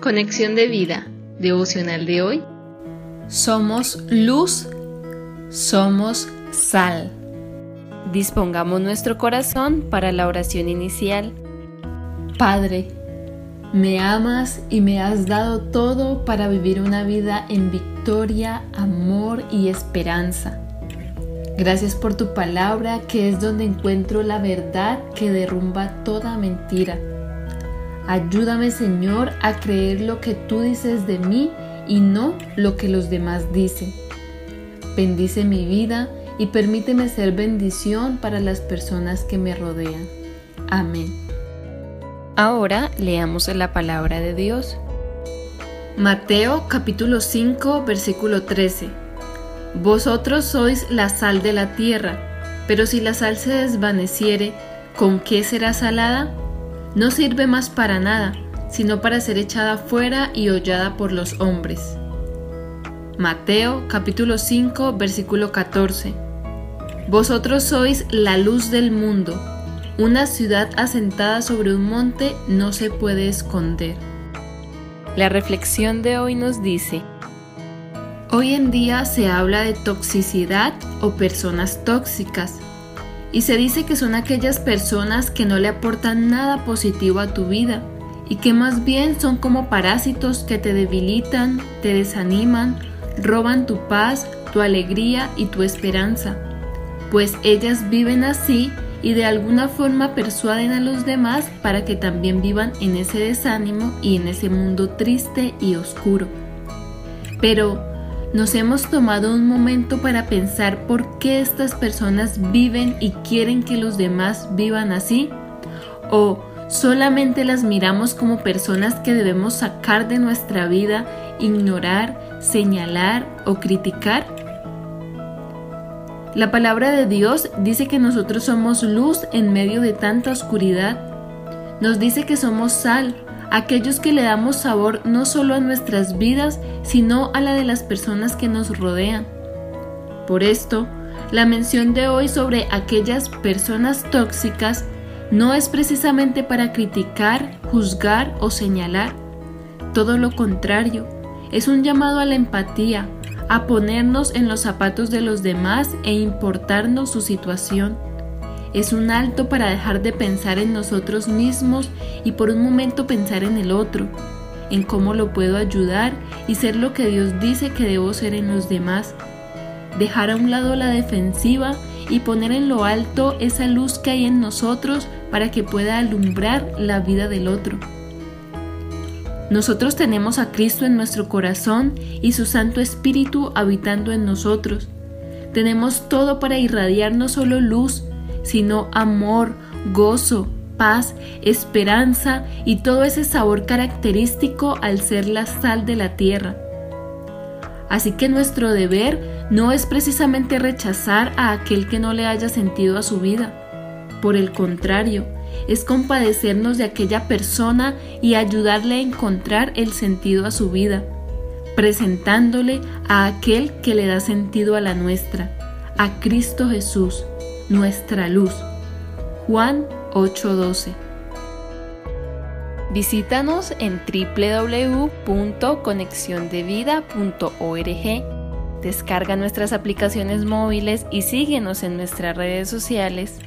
Conexión de vida, devocional de hoy. Somos luz, somos sal. Dispongamos nuestro corazón para la oración inicial. Padre, me amas y me has dado todo para vivir una vida en victoria, amor y esperanza. Gracias por tu palabra que es donde encuentro la verdad que derrumba toda mentira. Ayúdame Señor a creer lo que tú dices de mí y no lo que los demás dicen. Bendice mi vida y permíteme ser bendición para las personas que me rodean. Amén. Ahora leamos la palabra de Dios. Mateo capítulo 5 versículo 13. Vosotros sois la sal de la tierra, pero si la sal se desvaneciere, ¿con qué será salada? No sirve más para nada, sino para ser echada fuera y hollada por los hombres. Mateo capítulo 5 versículo 14. Vosotros sois la luz del mundo. Una ciudad asentada sobre un monte no se puede esconder. La reflexión de hoy nos dice, Hoy en día se habla de toxicidad o personas tóxicas y se dice que son aquellas personas que no le aportan nada positivo a tu vida y que más bien son como parásitos que te debilitan, te desaniman, roban tu paz, tu alegría y tu esperanza. Pues ellas viven así y de alguna forma persuaden a los demás para que también vivan en ese desánimo y en ese mundo triste y oscuro. Pero, nos hemos tomado un momento para pensar por qué estas personas viven y quieren que los demás vivan así? ¿O solamente las miramos como personas que debemos sacar de nuestra vida, ignorar, señalar o criticar? La palabra de Dios dice que nosotros somos luz en medio de tanta oscuridad. Nos dice que somos sal, aquellos que le damos sabor no solo a nuestras vidas, sino a la de las personas que nos rodean. Por esto, la mención de hoy sobre aquellas personas tóxicas no es precisamente para criticar, juzgar o señalar. Todo lo contrario, es un llamado a la empatía, a ponernos en los zapatos de los demás e importarnos su situación es un alto para dejar de pensar en nosotros mismos y por un momento pensar en el otro, en cómo lo puedo ayudar y ser lo que Dios dice que debo ser en los demás. Dejar a un lado la defensiva y poner en lo alto esa luz que hay en nosotros para que pueda alumbrar la vida del otro. Nosotros tenemos a Cristo en nuestro corazón y su Santo Espíritu habitando en nosotros. Tenemos todo para irradiar no solo luz, sino amor, gozo, paz, esperanza y todo ese sabor característico al ser la sal de la tierra. Así que nuestro deber no es precisamente rechazar a aquel que no le haya sentido a su vida. Por el contrario, es compadecernos de aquella persona y ayudarle a encontrar el sentido a su vida, presentándole a aquel que le da sentido a la nuestra, a Cristo Jesús, nuestra luz. Juan 8:12. Visítanos en www.conexiondevida.org. Descarga nuestras aplicaciones móviles y síguenos en nuestras redes sociales